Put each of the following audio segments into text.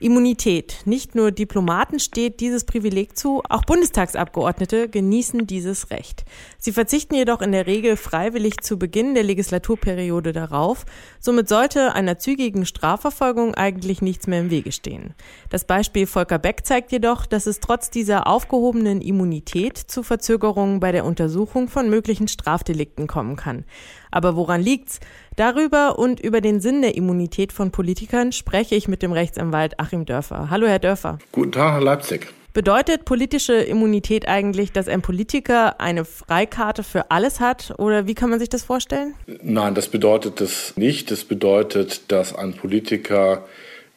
Immunität. Nicht nur Diplomaten steht dieses Privileg zu, auch Bundestagsabgeordnete genießen dieses Recht. Sie verzichten jedoch in der Regel freiwillig zu Beginn der Legislaturperiode darauf. Somit sollte einer zügigen Strafverfolgung eigentlich nichts mehr im Wege stehen. Das Beispiel Volker Beck zeigt jedoch, dass es trotz dieser aufgehobenen Immunität zu Verzögerungen bei der Untersuchung von möglichen Strafdelikten kommen kann. Aber woran liegt's? Darüber und über den Sinn der Immunität von Politikern spreche ich mit dem Rechtsanwalt Achim Dörfer. Hallo, Herr Dörfer. Guten Tag, Herr Leipzig. Bedeutet politische Immunität eigentlich, dass ein Politiker eine Freikarte für alles hat? Oder wie kann man sich das vorstellen? Nein, das bedeutet das nicht. Das bedeutet, dass ein Politiker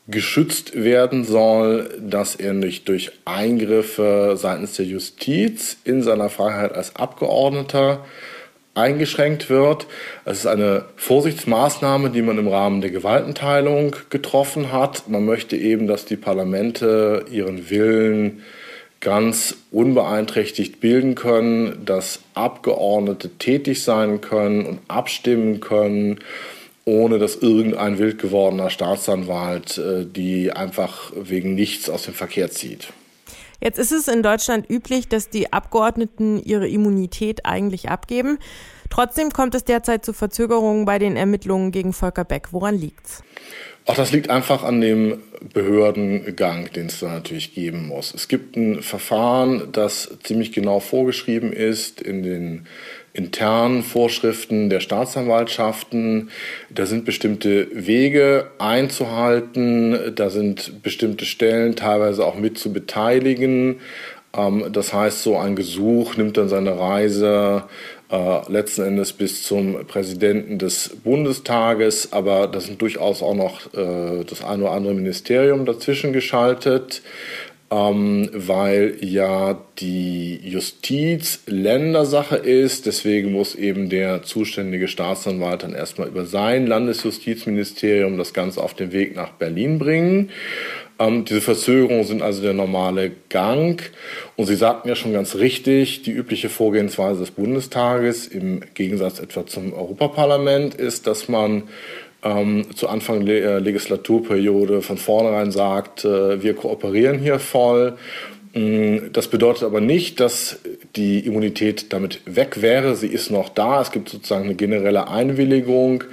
geschützt werden soll, dass er nicht durch Eingriffe seitens der Justiz in seiner Freiheit als Abgeordneter eingeschränkt wird. Es ist eine Vorsichtsmaßnahme, die man im Rahmen der Gewaltenteilung getroffen hat. Man möchte eben, dass die Parlamente ihren Willen ganz unbeeinträchtigt bilden können, dass Abgeordnete tätig sein können und abstimmen können, ohne dass irgendein wild gewordener Staatsanwalt äh, die einfach wegen nichts aus dem Verkehr zieht. Jetzt ist es in Deutschland üblich, dass die Abgeordneten ihre Immunität eigentlich abgeben. Trotzdem kommt es derzeit zu Verzögerungen bei den Ermittlungen gegen Volker Beck. Woran liegt's? Auch das liegt einfach an dem Behördengang, den es da natürlich geben muss. Es gibt ein Verfahren, das ziemlich genau vorgeschrieben ist in den internen Vorschriften der Staatsanwaltschaften. Da sind bestimmte Wege einzuhalten, da sind bestimmte Stellen teilweise auch mit zu beteiligen. Ähm, das heißt, so ein Gesuch nimmt dann seine Reise letzten Endes bis zum Präsidenten des Bundestages, aber da sind durchaus auch noch äh, das eine oder andere Ministerium dazwischen geschaltet ähm, weil ja die Justiz Ländersache ist. Deswegen muss eben der zuständige Staatsanwalt dann erstmal über sein Landesjustizministerium das Ganze auf den Weg nach Berlin bringen. Ähm, diese Verzögerungen sind also der normale Gang. Und Sie sagten ja schon ganz richtig, die übliche Vorgehensweise des Bundestages im Gegensatz etwa zum Europaparlament ist, dass man ähm, zu Anfang der Legislaturperiode von vornherein sagt, äh, wir kooperieren hier voll. Mm, das bedeutet aber nicht, dass die Immunität damit weg wäre. Sie ist noch da. Es gibt sozusagen eine generelle Einwilligung.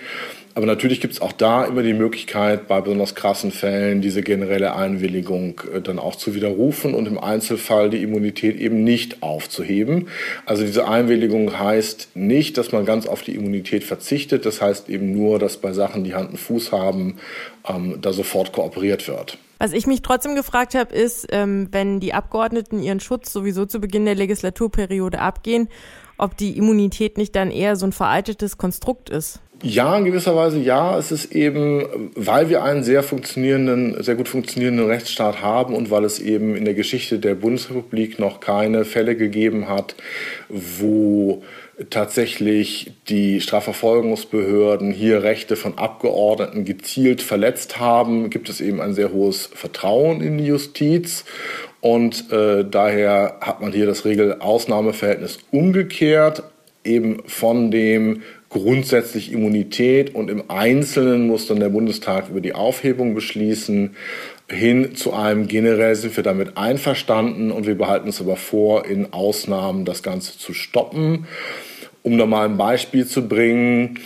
Aber natürlich gibt es auch da immer die Möglichkeit, bei besonders krassen Fällen diese generelle Einwilligung äh, dann auch zu widerrufen und im Einzelfall die Immunität eben nicht aufzuheben. Also diese Einwilligung heißt nicht, dass man ganz auf die Immunität verzichtet. Das heißt eben nur, dass bei Sachen, die Hand und Fuß haben, ähm, da sofort kooperiert wird. Was ich mich trotzdem gefragt habe, ist, ähm, wenn die Abgeordneten ihren Schutz sowieso zu Beginn der Legislaturperiode abgehen, ob die Immunität nicht dann eher so ein veraltetes Konstrukt ist. Ja, in gewisser Weise ja. Es ist eben, weil wir einen sehr funktionierenden, sehr gut funktionierenden Rechtsstaat haben und weil es eben in der Geschichte der Bundesrepublik noch keine Fälle gegeben hat, wo tatsächlich die Strafverfolgungsbehörden hier Rechte von Abgeordneten gezielt verletzt haben, gibt es eben ein sehr hohes Vertrauen in die Justiz. Und äh, daher hat man hier das Regel-Ausnahmeverhältnis umgekehrt, eben von dem grundsätzlich Immunität und im Einzelnen muss dann der Bundestag über die Aufhebung beschließen, hin zu einem generell sind wir damit einverstanden und wir behalten es aber vor, in Ausnahmen das Ganze zu stoppen. Um da mal ein Beispiel zu bringen,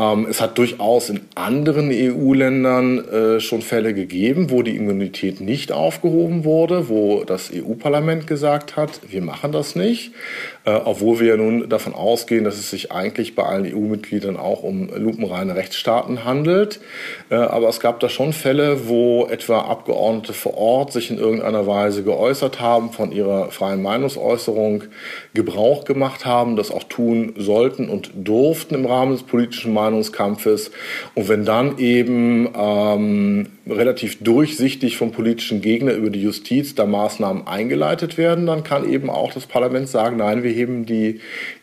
ähm, es hat durchaus in anderen EU-Ländern äh, schon Fälle gegeben, wo die Immunität nicht aufgehoben wurde, wo das EU-Parlament gesagt hat, wir machen das nicht, äh, obwohl wir ja nun davon ausgehen, dass es sich eigentlich bei allen EU-Mitgliedern auch um lupenreine Rechtsstaaten handelt. Äh, aber es gab da schon Fälle, wo etwa Abgeordnete vor Ort sich in irgendeiner Weise geäußert haben, von ihrer freien Meinungsäußerung Gebrauch gemacht haben, das auch tun sollten und durften im Rahmen des politischen Meinungskampfes. Und wenn dann eben ähm, relativ durchsichtig vom politischen Gegner über die Justiz da Maßnahmen eingeleitet werden, dann kann eben auch das Parlament sagen, nein, wir heben die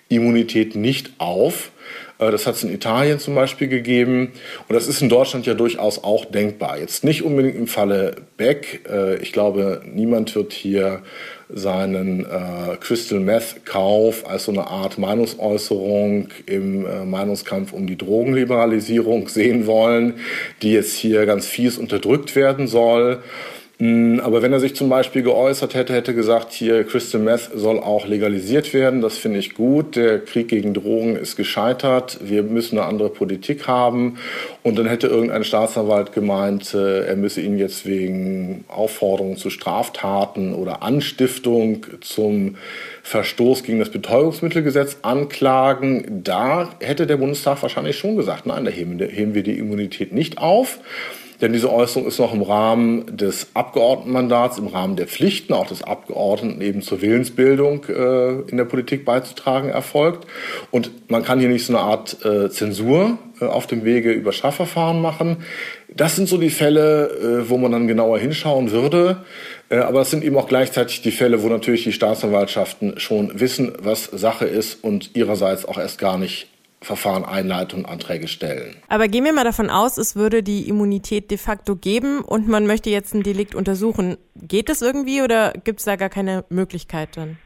Immunität nicht auf. Äh, das hat es in Italien zum Beispiel gegeben. Und das ist in Deutschland ja durchaus auch denkbar. Jetzt nicht unbedingt im Falle Beck. Äh, ich glaube, niemand wird hier seinen äh, Crystal Meth Kauf als so eine Art Meinungsäußerung im Meinungskampf um die Drogenliberalisierung sehen wollen, die jetzt hier ganz fies unterdrückt werden soll. Mm, aber wenn er sich zum Beispiel geäußert hätte, hätte gesagt, hier Crystal Meth soll auch legalisiert werden, das finde ich gut. Der Krieg gegen Drogen ist gescheitert. Wir müssen eine andere Politik haben. Und dann hätte irgendein Staatsanwalt gemeint, äh, er müsse ihn jetzt wegen Aufforderung zu Straftaten oder Anstiftung zum Verstoß gegen das Betäubungsmittelgesetz anklagen. Da hätte der Bundestag wahrscheinlich schon gesagt, nein, da heben wir die Immunität nicht auf. Denn diese Äußerung ist noch im Rahmen des Abgeordnetenmandats, im Rahmen der Pflichten auch des Abgeordneten eben zur Willensbildung äh, in der Politik beizutragen erfolgt. Und man kann hier nicht so eine Art äh, Zensur äh, auf dem Wege über Strafverfahren machen. Das sind so die Fälle, äh, wo man dann genauer hinschauen würde. Äh, aber es sind eben auch gleichzeitig die Fälle, wo natürlich die Staatsanwaltschaften schon wissen, was Sache ist und ihrerseits auch erst gar nicht Verfahren einleiten und Anträge stellen. Aber gehen wir mal davon aus, es würde die Immunität de facto geben und man möchte jetzt ein Delikt untersuchen. Geht das irgendwie oder gibt es da gar keine Möglichkeit dann?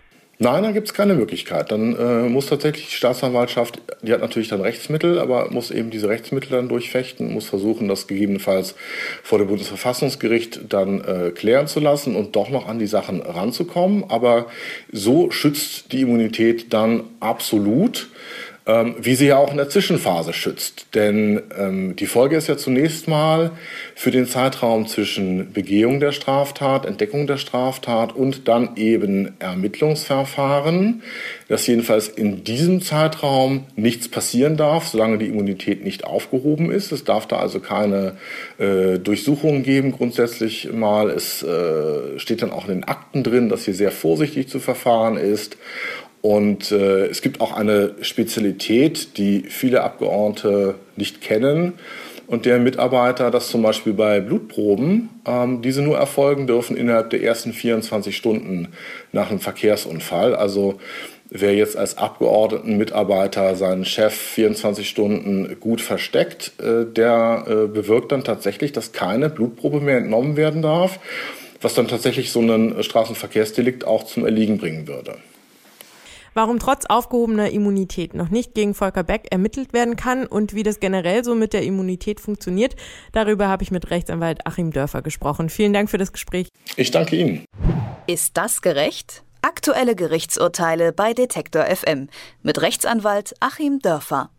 Nein, da gibt es keine Möglichkeit. Dann äh, muss tatsächlich die Staatsanwaltschaft, die hat natürlich dann Rechtsmittel, aber muss eben diese Rechtsmittel dann durchfechten, muss versuchen, das gegebenenfalls vor dem Bundesverfassungsgericht dann äh, klären zu lassen und doch noch an die Sachen ranzukommen. Aber so schützt die Immunität dann absolut ähm, wie sie ja auch in der Zwischenphase schützt. Denn ähm, die Folge ist ja zunächst mal für den Zeitraum zwischen Begehung der Straftat, Entdeckung der Straftat und dann eben Ermittlungsverfahren, dass jedenfalls in diesem Zeitraum nichts passieren darf, solange die Immunität nicht aufgehoben ist. Es darf da also keine äh, Durchsuchungen geben, grundsätzlich mal. Es äh, steht dann auch in den Akten drin, dass hier sehr vorsichtig zu verfahren ist. Und äh, es gibt auch eine Spezialität, die viele Abgeordnete nicht kennen und deren Mitarbeiter, dass zum Beispiel bei Blutproben ähm, diese nur erfolgen dürfen innerhalb der ersten 24 Stunden nach einem Verkehrsunfall. Also wer jetzt als Abgeordnetenmitarbeiter seinen Chef 24 Stunden gut versteckt, äh, der äh, bewirkt dann tatsächlich, dass keine Blutprobe mehr entnommen werden darf, was dann tatsächlich so einen Straßenverkehrsdelikt auch zum Erliegen bringen würde. Warum trotz aufgehobener Immunität noch nicht gegen Volker Beck ermittelt werden kann und wie das generell so mit der Immunität funktioniert, darüber habe ich mit Rechtsanwalt Achim Dörfer gesprochen. Vielen Dank für das Gespräch. Ich danke Ihnen. Ist das gerecht? Aktuelle Gerichtsurteile bei Detektor FM mit Rechtsanwalt Achim Dörfer.